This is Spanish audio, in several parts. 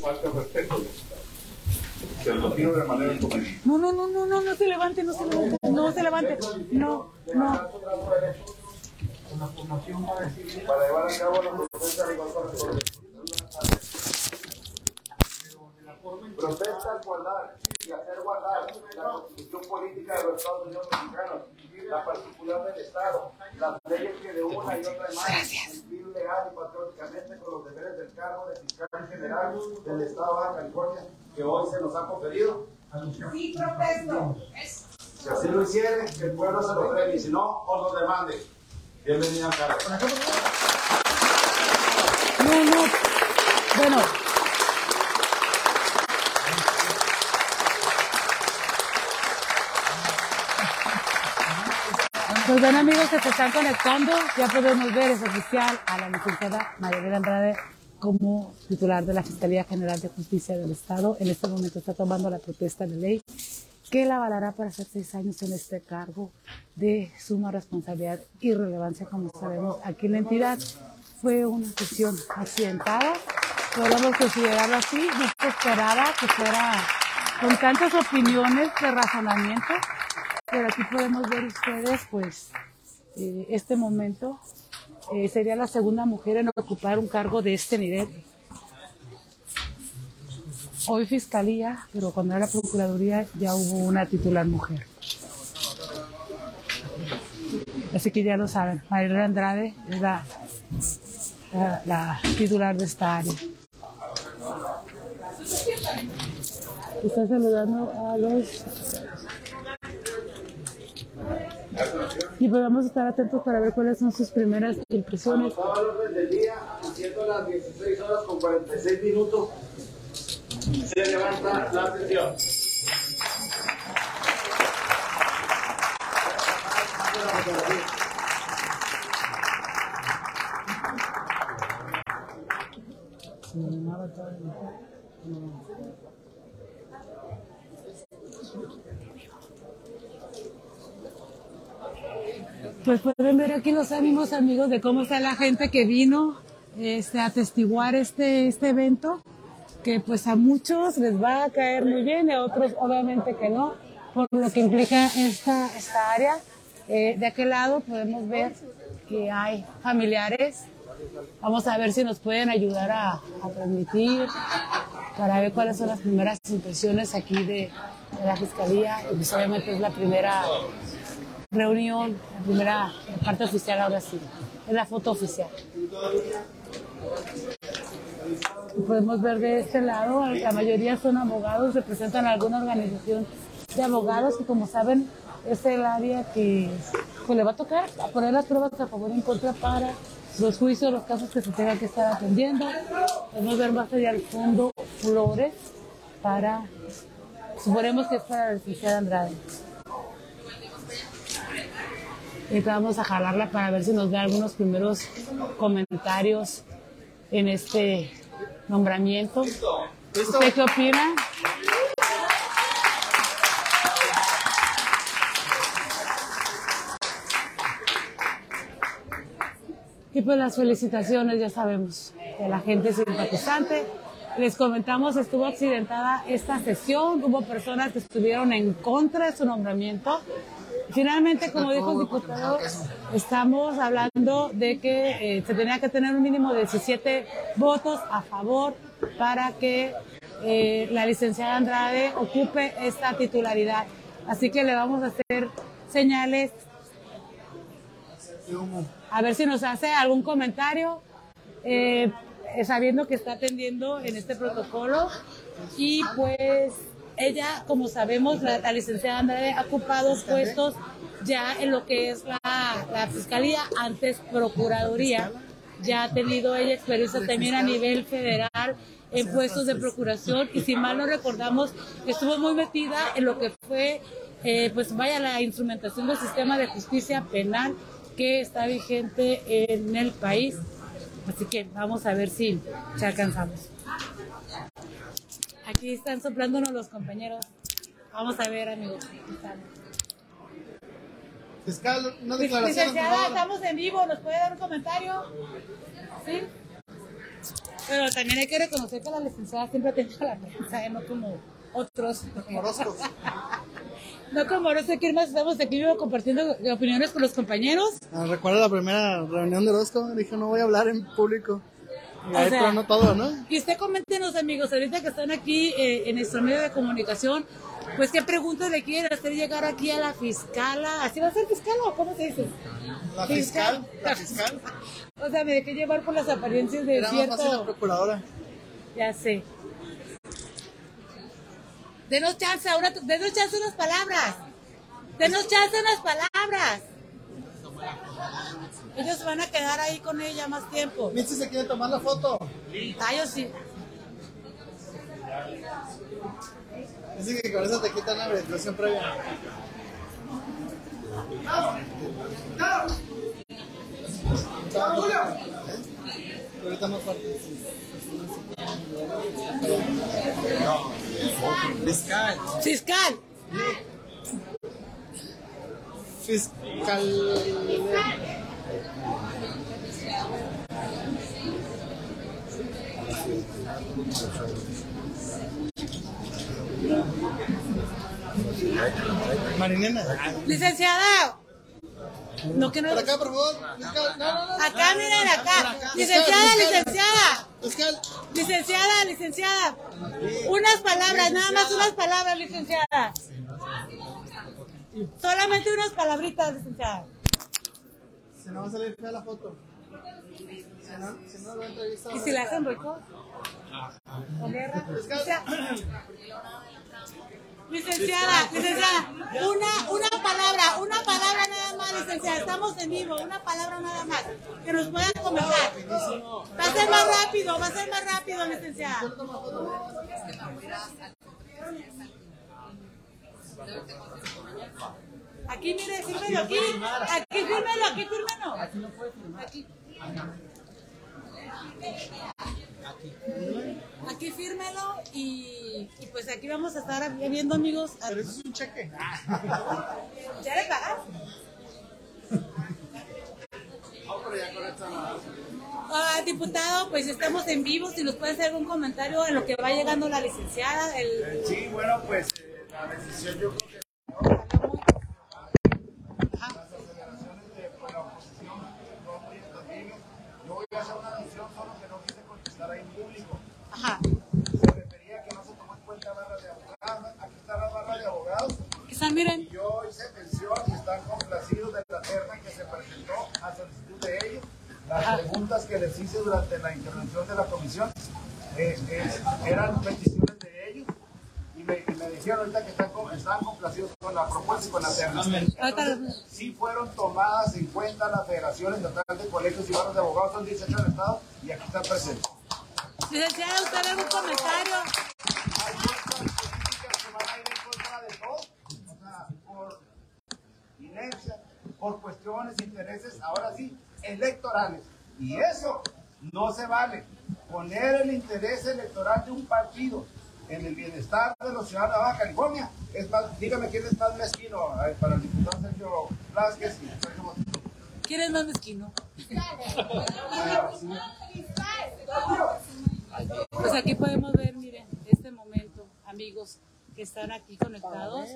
falta respeto. Se lo tiro de manera inconveniente. No, no, no, no, no, no se levante, no se levante, no se levante. No, no. Una formación para llevar a cabo la protesta de. Protesta guardar y hacer guardar la constitución política de los Estados Unidos mexicanos, la particular del Estado, las leyes que de una y otra manera cumplir legal y patrióticamente con los deberes del cargo de fiscal general del Estado de Baja California que hoy se nos ha conferido. Sí, protesto. Si así lo hiciere, que el pueblo se lo premie, si no, os lo demande. Bienvenida, Carlos. No, no. Bueno. Bien amigos que se están conectando, ya podemos ver, es oficial a la licenciada María Andrade como titular de la Fiscalía General de Justicia del Estado. En este momento está tomando la protesta de ley que la avalará para hacer seis años en este cargo de suma responsabilidad y relevancia, como sabemos aquí en la entidad. Fue una sesión accidentada, podemos considerarlo así, no que fuera con tantas opiniones de razonamiento, pero aquí podemos ver ustedes, pues, eh, este momento eh, sería la segunda mujer en ocupar un cargo de este nivel. Hoy fiscalía, pero cuando era procuraduría ya hubo una titular mujer. Así que ya lo saben, María Andrade es la, la titular de esta área. Está saludando a los y podemos estar atentos para ver cuáles son sus primeras impresiones. Del día, siendo las 16 horas con 46 minutos. Se levanta la sesión. Pues pueden ver aquí los ánimos, amigos, de cómo está la gente que vino este, a atestiguar este, este evento, que pues a muchos les va a caer muy bien, a otros obviamente que no, por lo que implica esta, esta área. Eh, de aquel lado podemos ver que hay familiares. Vamos a ver si nos pueden ayudar a, transmitir, para ver cuáles son las primeras impresiones aquí de, la Fiscalía. Pues obviamente es la primera reunión, la primera parte oficial ahora sí, es la foto oficial. Podemos ver de este lado, la mayoría son abogados, representan alguna organización de abogados que como saben es el área que pues, le va a tocar poner las pruebas a favor y en contra para los juicios, los casos que se tengan que estar atendiendo. Podemos ver más allá al fondo flores para, suponemos que es para la licenciada Andrade. Y vamos a jalarla para ver si nos da algunos primeros comentarios en este nombramiento. ¿Usted qué opina? Y pues las felicitaciones, ya sabemos, de la gente simpatizante. Les comentamos, estuvo accidentada esta sesión, hubo personas que estuvieron en contra de su nombramiento. Finalmente, como dijo el diputado, estamos hablando de que eh, se tenía que tener un mínimo de 17 votos a favor para que eh, la licenciada Andrade ocupe esta titularidad. Así que le vamos a hacer señales a ver si nos hace algún comentario, eh, sabiendo que está atendiendo en este protocolo. Y pues ella, como sabemos, la, licenciada Andrade ha ocupado puestos ya en lo que es la, la Fiscalía, antes Procuraduría. Ya ha tenido ella experiencia también a nivel federal en puestos de procuración y si mal no recordamos, estuvo muy metida en lo que fue, eh, pues vaya, la instrumentación del sistema de justicia penal que está vigente en el país. Así que vamos a ver si, si alcanzamos. Aquí están soplándonos los compañeros. Vamos a ver, amigos. Fiscal, una declaración. Licenciada, estamos en vivo. ¿Nos puede dar un comentario? ¿Sí? Pero también hay que reconocer que la licenciada siempre ha tenido la prensa, ¿eh? no como otros. Como Orozco. No como Orozco, aquí más estamos aquí vivo compartiendo opiniones con los compañeros. Ah, Recuerdo la primera reunión de Orozco, dijo no voy a hablar en público. Y O ahí sea, todo, ¿no? Y usted coméntenos, amigos, ahorita que están aquí eh, en nuestro medio de comunicación, pues qué preguntas le quieren hacer llegar aquí a la fiscala. ¿Así va a ser fiscal o cómo se dice? La fiscal, la fiscal. O sea, me dejé llevar por las apariencias de Era más fácil la cierto... procuradora. Ya sé. Denos chance, ahora, denos chance unas palabras. Denos chance unas palabras. Ellos van a quedar ahí con ella más tiempo. Mitzi se quiere tomar la foto. Ah, yo sí. Dice que con eso te quitan la verificación previa. Ahorita más fuerte. Fiscal. Fiscal. Fiscal. Marinena. Licenciada. No, que no. Por acá, por favor. Fiscal. No, no, no. Acá, miren, acá. Licenciada, licenciada. Fiscal. Licenciada, licenciada. Unas palabras, nada más unas palabras, licenciada. Solamente unas palabritas, licenciada. Si no va a salir fea la foto. Si no, si no la entrevista. ¿Y si la hacen guerra? Licenciada, licenciada, una, una palabra, una palabra nada más, licenciada. Estamos en vivo, una palabra nada más. Que nos puedan comentar. Va a ser más rápido, va a ser más rápido, licenciada. Aquí, mire, fírmelo aquí. Aquí, fírmelo, aquí, fírmelo. Aquí. Aquí fírmelo y, y pues aquí vamos a estar viendo amigos. Pero eso es un cheque. ¿Ya le pagas? Ah, diputado, pues estamos en vivo. Si nos puede hacer algún comentario en lo que va llegando la licenciada. El... Sí, bueno, pues eh, la decisión yo creo que las aceleraciones de pues, la oposición no muy entendibles. Yo voy a hacer una decisión solo que no quise contestar ahí en público. Ajá. Se refería a que no se tomó en cuenta barra de abogados. Aquí está la barra de abogados. Quizás miren. Yo hice mención y están complacidos de la terna que se presentó a solicitud de ellos. Las preguntas que les hice durante la intervención de la comisión eh, eh, eran peticiones de ellos y me, y me dijeron ahorita que están, estaban complacidos con la propuesta y con la terna. Entonces, sí fueron tomadas en cuenta las federaciones total de colegios y barras de abogados, son 18 del Estado y aquí están presentes. Licenciada, ¿usted algún comentario? hay fuerzas políticas que van a ir en contra de todo, o sea, por inercia, por cuestiones, intereses, ahora sí, electorales. Y eso no se vale. Poner el interés electoral de un partido en el bienestar de los ciudadanos de Baja California es más, dígame quién es más mezquino para el diputado Sergio Vázquez y. ¿Quién es más mezquino? Pues aquí podemos ver, miren, este momento, amigos que están aquí conectados.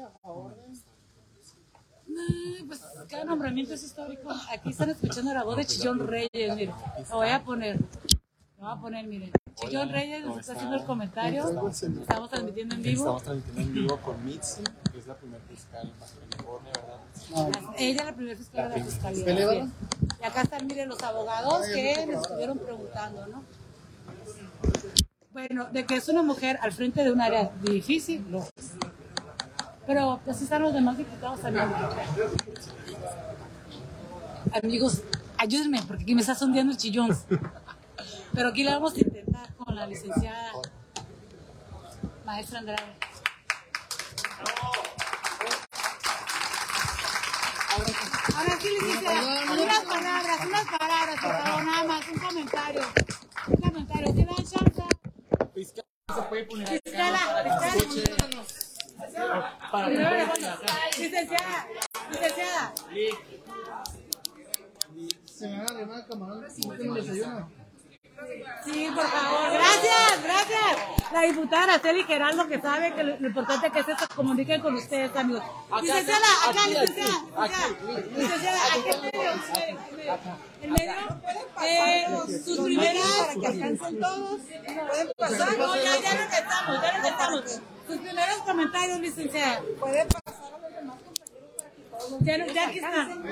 Ay, pues cada nombramiento es histórico. Aquí están escuchando la voz de Chillón Reyes, miren. Lo voy a poner. Lo voy a poner, miren. Chillón Reyes nos está haciendo el comentario. Estamos transmitiendo en vivo. Estamos transmitiendo en vivo con Mitzi, que es la primera fiscal en California, ¿verdad? Ella es la primera fiscal de la fiscalía. Y acá están, miren, los abogados que les estuvieron preguntando, ¿no? Bueno, de que es una mujer al frente de un área difícil, lo es. Pero pues están los demás diputados también. Amigos, ayúdenme, porque aquí me está sondeando el chillón. Pero aquí le vamos a intentar con la licenciada maestra Andrade. Ahora sí, licenciada, unas palabras, unas palabras, por favor, nada más, un comentario. Un comentario, ¿te dan chance? Fiscal. Se puede poner Fiscala, fiscala. Primero le pongo, Licenciada, licenciada. Se me van a arrimar el camarón. No tengo desayuno. Sí, por favor. Gracias, gracias. La diputada Araceli Geraldo que sabe que lo, lo importante que es comuniquen con ustedes, amigos. Licenciada, acá, licenciada. Licenciada, aquí en medio. Eh, sus primeras. Para que alcancen todos. Pueden pasar. No, ya, ya lo alcanzamos, ya lo alcanzamos. Sus primeros comentarios, licenciada. Pueden pasar a los demás compañeros Ya, ya aquí están.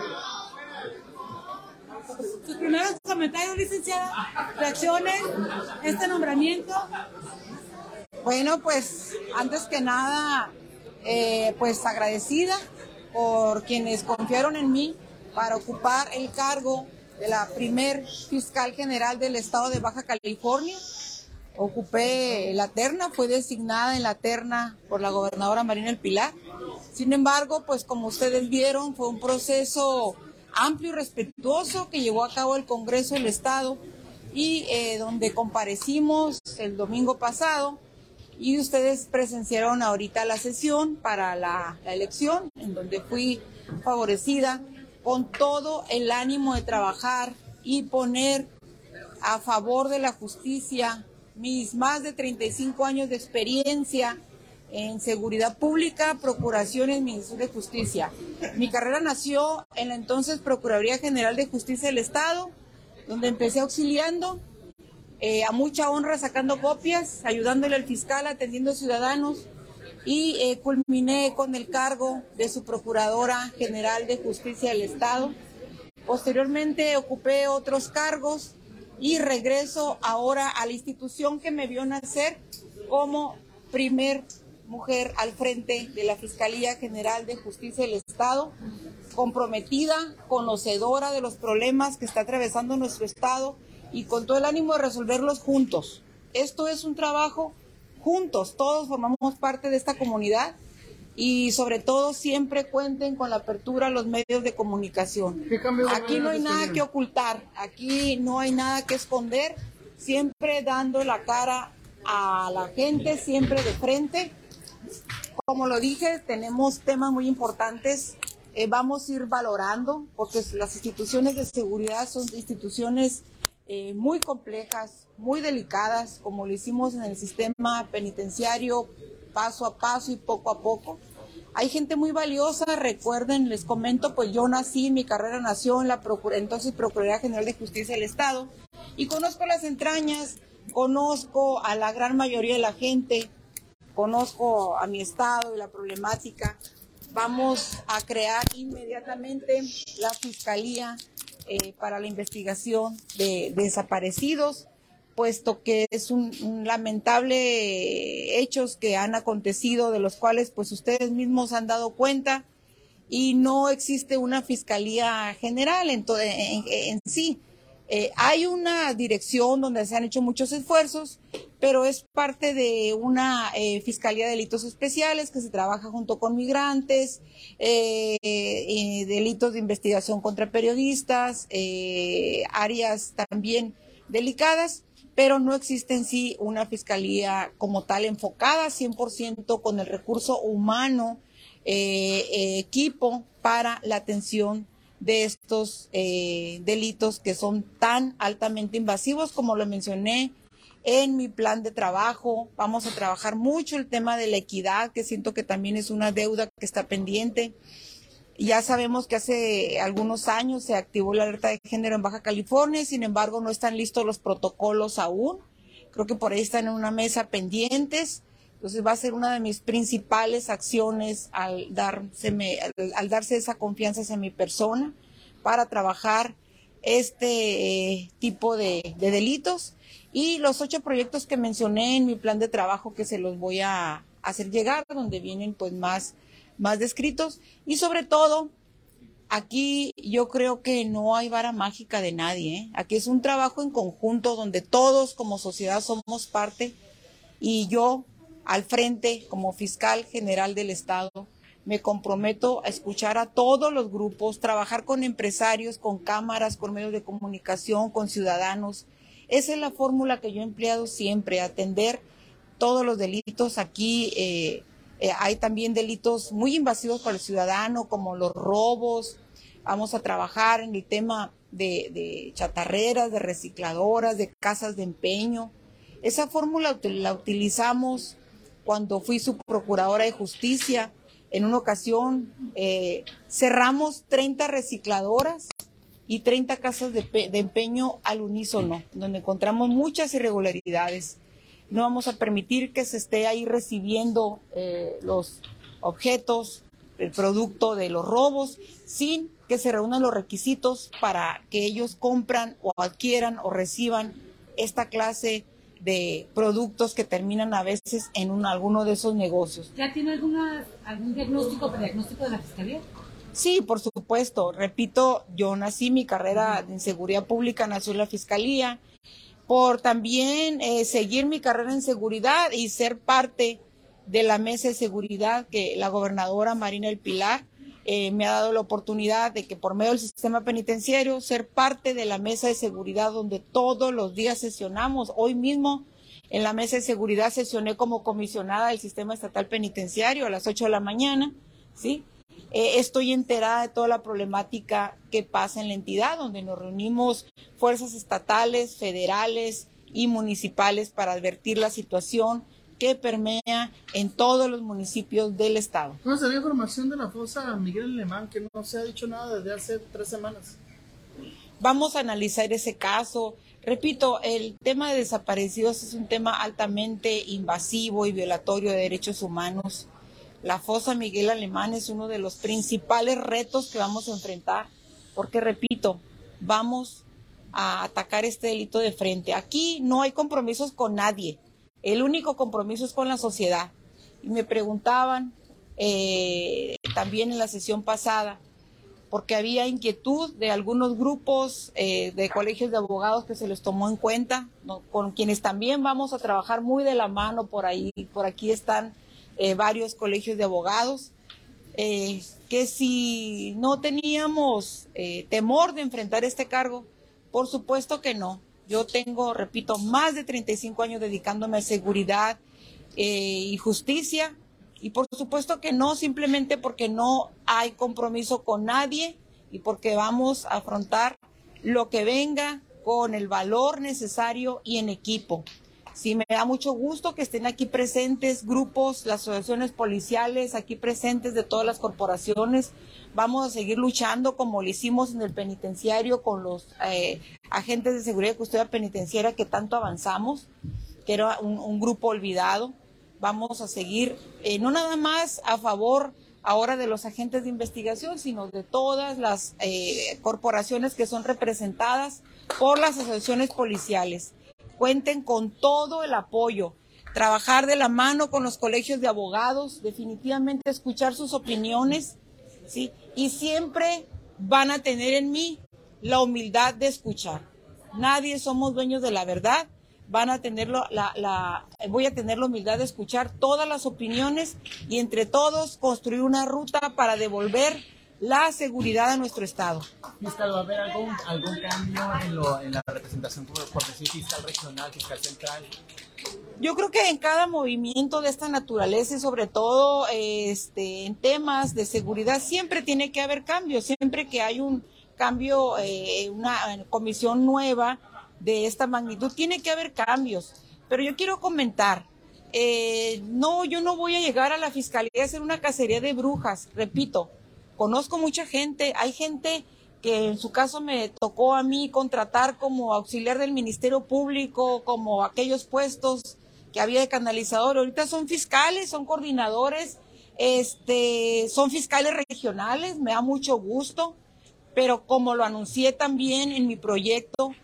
Sus primeros comentarios, licenciada. Reacciones, este nombramiento. Bueno, pues antes que nada, eh, pues agradecida por quienes confiaron en mí para ocupar el cargo de la primer fiscal general del estado de Baja California. Ocupé la terna, fue designada en la terna por la gobernadora Marina El Pilar. Sin embargo, pues como ustedes vieron, fue un proceso amplio y respetuoso que llevó a cabo el Congreso del Estado y eh, donde comparecimos el domingo pasado y ustedes presenciaron ahorita la sesión para la, elección, en donde fui favorecida con todo el ánimo de trabajar y poner a favor de la justicia mis más de 35 años de experiencia en seguridad pública, procuración y administración de justicia. Mi carrera nació en la entonces Procuraduría General de Justicia del Estado, donde empecé auxiliando eh, a mucha honra sacando copias, ayudándole al fiscal, atendiendo ciudadanos y eh, culminé con el cargo de su Procuradora General de Justicia del Estado. Posteriormente ocupé otros cargos y regreso ahora a la institución que me vio nacer como primer mujer al frente de la Fiscalía General de Justicia del Estado, comprometida, conocedora de los problemas que está atravesando nuestro Estado y con todo el ánimo de resolverlos juntos. Esto es un trabajo juntos, todos formamos parte de esta comunidad y sobre todo siempre cuenten con la apertura a los medios de comunicación. Aquí no hay nada que ocultar, aquí no hay nada que esconder, siempre dando la cara a la gente, siempre de frente. Como lo dije, tenemos temas muy importantes, eh, vamos a ir valorando, porque las instituciones de seguridad son instituciones eh, muy complejas, muy delicadas, como lo hicimos en el sistema penitenciario, paso a paso y poco a poco. Hay gente muy valiosa, recuerden, les comento, pues yo nací, mi carrera nació en la Procura, entonces Procuraduría General de Justicia del Estado, y conozco las entrañas, conozco a la gran mayoría de la gente, conozco a mi estado y la problemática. Vamos a crear inmediatamente la Fiscalía eh, para la investigación de, desaparecidos, puesto que es un, lamentable hechos que han acontecido, de los cuales pues ustedes mismos han dado cuenta y no existe una fiscalía general en, en, en sí. Eh, hay una dirección donde se han hecho muchos esfuerzos, pero es parte de una eh, Fiscalía de Delitos Especiales que se trabaja junto con migrantes, eh, delitos de investigación contra periodistas, áreas también delicadas, pero no existe en sí una Fiscalía como tal enfocada 100% con el recurso humano, equipo para la atención de estos eh, delitos que son tan altamente invasivos como lo mencioné en mi plan de trabajo. Vamos a trabajar mucho el tema de la equidad, que siento que también es una deuda que está pendiente. Ya sabemos que hace algunos años se activó la alerta de género en Baja California, sin embargo no están listos los protocolos aún. Creo que por ahí están en una mesa pendientes. Entonces va a ser una de mis principales acciones al, darse esa confianza hacia mi persona para trabajar este eh, tipo de, de, delitos y los ocho proyectos que mencioné en mi plan de trabajo que se los voy a hacer llegar, donde vienen pues más, más descritos y sobre todo aquí yo creo que no hay vara mágica de nadie, ¿eh? aquí es un trabajo en conjunto donde todos como sociedad somos parte y yo al frente como fiscal general del Estado. Me comprometo a escuchar a todos los grupos, trabajar con empresarios, con cámaras, con medios de comunicación, con ciudadanos. Esa es la fórmula que yo he empleado siempre, atender todos los delitos. Aquí eh, eh, hay también delitos muy invasivos para el ciudadano, como los robos. Vamos a trabajar en el tema de, de chatarreras, de recicladoras, de casas de empeño. Esa fórmula la utilizamos cuando fui su procuradora de justicia. En una ocasión eh, cerramos 30 recicladoras y 30 casas de, de, empeño al unísono, donde encontramos muchas irregularidades. No vamos a permitir que se esté ahí recibiendo eh, los objetos, el producto de los robos, sin que se reúnan los requisitos para que ellos compran o adquieran o reciban esta clase productos que terminan a veces en un, alguno de esos negocios. ¿Ya tiene alguna, algún diagnóstico, diagnóstico de la Fiscalía? Sí, por supuesto. Repito, yo nací, mi carrera en seguridad pública nació en la Fiscalía, por también eh, seguir mi carrera en seguridad y ser parte de la mesa de seguridad que la gobernadora Marina El Pilar eh, me ha dado la oportunidad de que por medio del sistema penitenciario ser parte de la mesa de seguridad donde todos los días sesionamos. Hoy mismo en la mesa de seguridad sesioné como comisionada del sistema estatal penitenciario a las 8 de la mañana, ¿sí? Eh, estoy enterada de toda la problemática que pasa en la entidad, donde nos reunimos fuerzas estatales, federales y municipales para advertir la situación que permea en todos los municipios del estado. ¿Cómo se información de la fosa Miguel Alemán que no se ha dicho nada desde hace tres semanas? Vamos a analizar ese caso. Repito, el tema de desaparecidos es un tema altamente invasivo y violatorio de derechos humanos. La fosa Miguel Alemán es uno de los principales retos que vamos a enfrentar, porque repito, vamos a atacar este delito de frente. Aquí no hay compromisos con nadie. El único compromiso es con la sociedad. Y me preguntaban eh, también en la sesión pasada, porque había inquietud de algunos grupos eh, de colegios de abogados que se les tomó en cuenta, con quienes también vamos a trabajar muy de la mano por ahí. Por aquí están eh, varios colegios de abogados, que si no teníamos temor de enfrentar este cargo, por supuesto que no. Yo tengo, repito, más de 35 años dedicándome a seguridad eh, y justicia. Y por supuesto que no, simplemente porque no hay compromiso con nadie y porque vamos a afrontar lo que venga con el valor necesario y en equipo. Sí, me da mucho gusto que estén aquí presentes grupos, las asociaciones policiales, aquí presentes de todas las corporaciones. Vamos a seguir luchando como lo hicimos en el penitenciario con los eh, agentes de seguridad y custodia penitenciaria que tanto avanzamos, que era un, grupo olvidado. Vamos a seguir, eh, no nada más a favor ahora de los agentes de investigación, sino de todas las eh, corporaciones que son representadas por las asociaciones policiales cuenten con todo el apoyo, trabajar de la mano con los colegios de abogados, definitivamente escuchar sus opiniones, ¿sí? Y siempre van a tener en mí la humildad de escuchar. Nadie somos dueños de la verdad, van a voy a tener la humildad de escuchar todas las opiniones y entre todos construir una ruta para devolver la seguridad de nuestro Estado. Fiscal, ¿va a haber algún, algún cambio en, lo, en la representación por, por decir fiscal regional, fiscal central? Yo creo que en cada movimiento de esta naturaleza y sobre todo este, en temas de seguridad siempre tiene que haber cambios, siempre que hay un cambio, eh, una comisión nueva de esta magnitud, tiene que haber cambios. Pero yo quiero comentar, eh, no, yo no voy a llegar a la fiscalía a hacer una cacería de brujas, repito, Conozco mucha gente, hay gente que en su caso me tocó a mí contratar como auxiliar del Ministerio Público, como aquellos puestos que había de canalizador. Ahorita son fiscales, son coordinadores, este, son fiscales regionales, me da mucho gusto, pero como lo anuncié también en mi proyecto,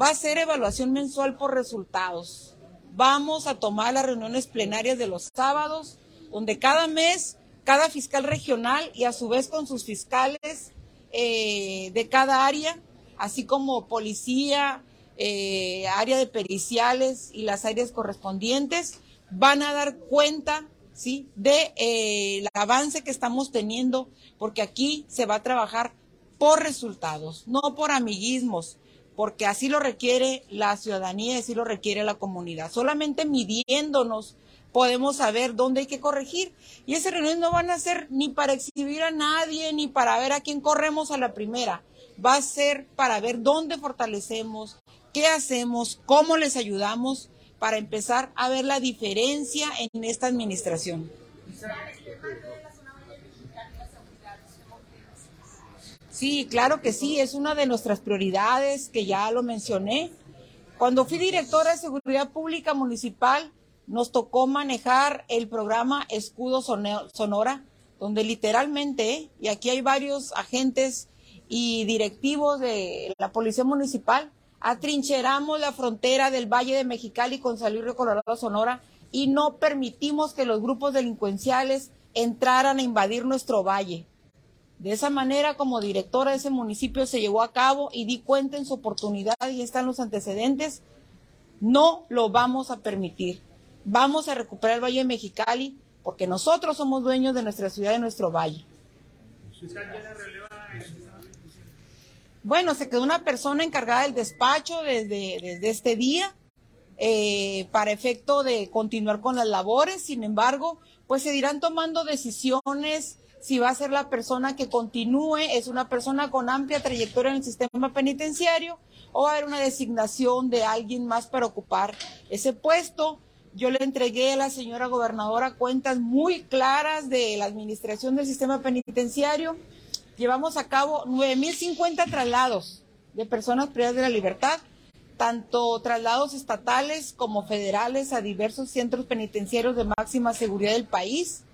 va a ser evaluación mensual por resultados. Vamos a tomar las reuniones plenarias de los sábados, donde cada mes cada fiscal regional y a su vez con sus fiscales eh, de cada área, así como policía, eh, área de periciales y las áreas correspondientes, van a dar cuenta ¿sí? de eh, el avance que estamos teniendo, porque aquí se va a trabajar por resultados, no por amiguismos, porque así lo requiere la ciudadanía, así lo requiere la comunidad. Solamente midiéndonos podemos saber dónde hay que corregir. Y esas reuniones no van a ser ni para exhibir a nadie, ni para ver a quién corremos a la primera. va a ser para ver dónde fortalecemos, qué hacemos, cómo les ayudamos para empezar a ver la diferencia en esta administración. Sí, claro que sí, es una de nuestras prioridades que ya lo mencioné. Cuando fui directora de Seguridad Pública Municipal, nos tocó manejar el programa Escudo Sonora, donde literalmente, y aquí hay varios agentes y directivos de la Policía Municipal, atrincheramos la frontera del Valle de Mexicali con San Luis Colorado, Sonora, y no permitimos que los grupos delincuenciales entraran a invadir nuestro valle. De esa manera, como directora de ese municipio, se llevó a cabo y di cuenta en su oportunidad y están los antecedentes. No lo vamos a permitir. Vamos a recuperar el Valle de Mexicali porque nosotros somos dueños de nuestra ciudad y nuestro valle. Bueno, se quedó una persona encargada del despacho desde, desde este día eh, para efecto de continuar con las labores. Sin embargo, pues se irán tomando decisiones si va a ser la persona que continúe, es una persona con amplia trayectoria en el sistema penitenciario, o va a haber una designación de alguien más para ocupar ese puesto. Yo le entregué a la señora gobernadora cuentas muy claras de la administración del sistema penitenciario. Llevamos a cabo 9.050 traslados de personas privadas de la libertad, tanto traslados estatales como federales a diversos centros penitenciarios de máxima seguridad del país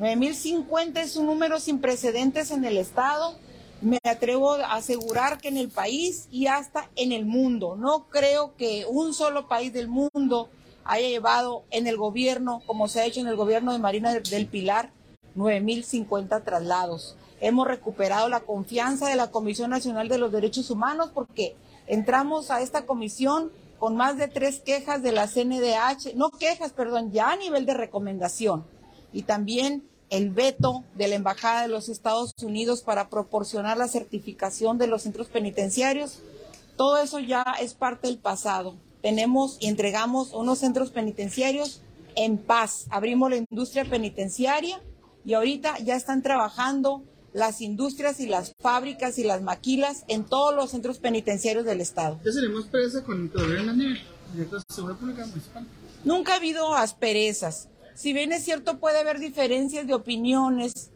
9.050 es un número sin precedentes en el Estado. Me atrevo a asegurar que en el país y hasta en el mundo. No creo que un solo país del mundo haya llevado en el gobierno, como se ha hecho en el gobierno de Marina del Pilar, 9.050 traslados. Hemos recuperado la confianza de la Comisión Nacional de los Derechos Humanos porque entramos a esta comisión con más de tres quejas de la CNDH, no quejas, perdón, ya a nivel de recomendación. Y también el veto de la Embajada de los Estados Unidos para proporcionar la certificación de los centros penitenciarios. Todo eso ya es parte del pasado. Tenemos y entregamos unos centros penitenciarios en paz. Abrimos la industria penitenciaria y ahorita ya están trabajando las industrias y las fábricas y las maquilas en todos los centros penitenciarios del Estado. ¿Ya seremos presa con el Pública Municipal? Nunca ha habido asperezas si bien es cierto puede haber diferencias de opiniones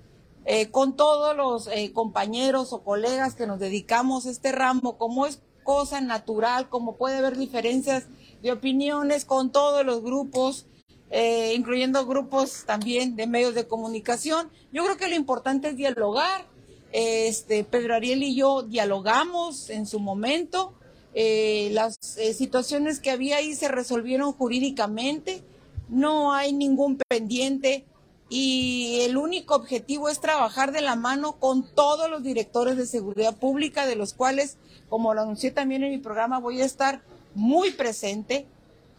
eh, con todos los eh, compañeros o colegas que nos dedicamos a este ramo, como es cosa natural, como puede haber diferencias de opiniones con todos los grupos, eh, incluyendo grupos también de medios de comunicación. Yo creo que lo importante es dialogar. Este, Pedro Ariel y yo dialogamos en su momento. las situaciones que había ahí se resolvieron jurídicamente no hay ningún pendiente y el único objetivo es trabajar de la mano con todos los directores de seguridad pública, de los cuales, como lo anuncié también en mi programa, voy a estar muy presente,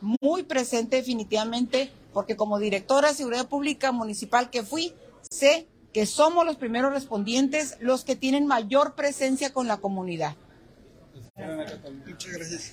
muy presente definitivamente, porque como directora de seguridad pública municipal que fui, sé que somos los primeros respondientes, los que tienen mayor presencia con la comunidad. Muchas gracias.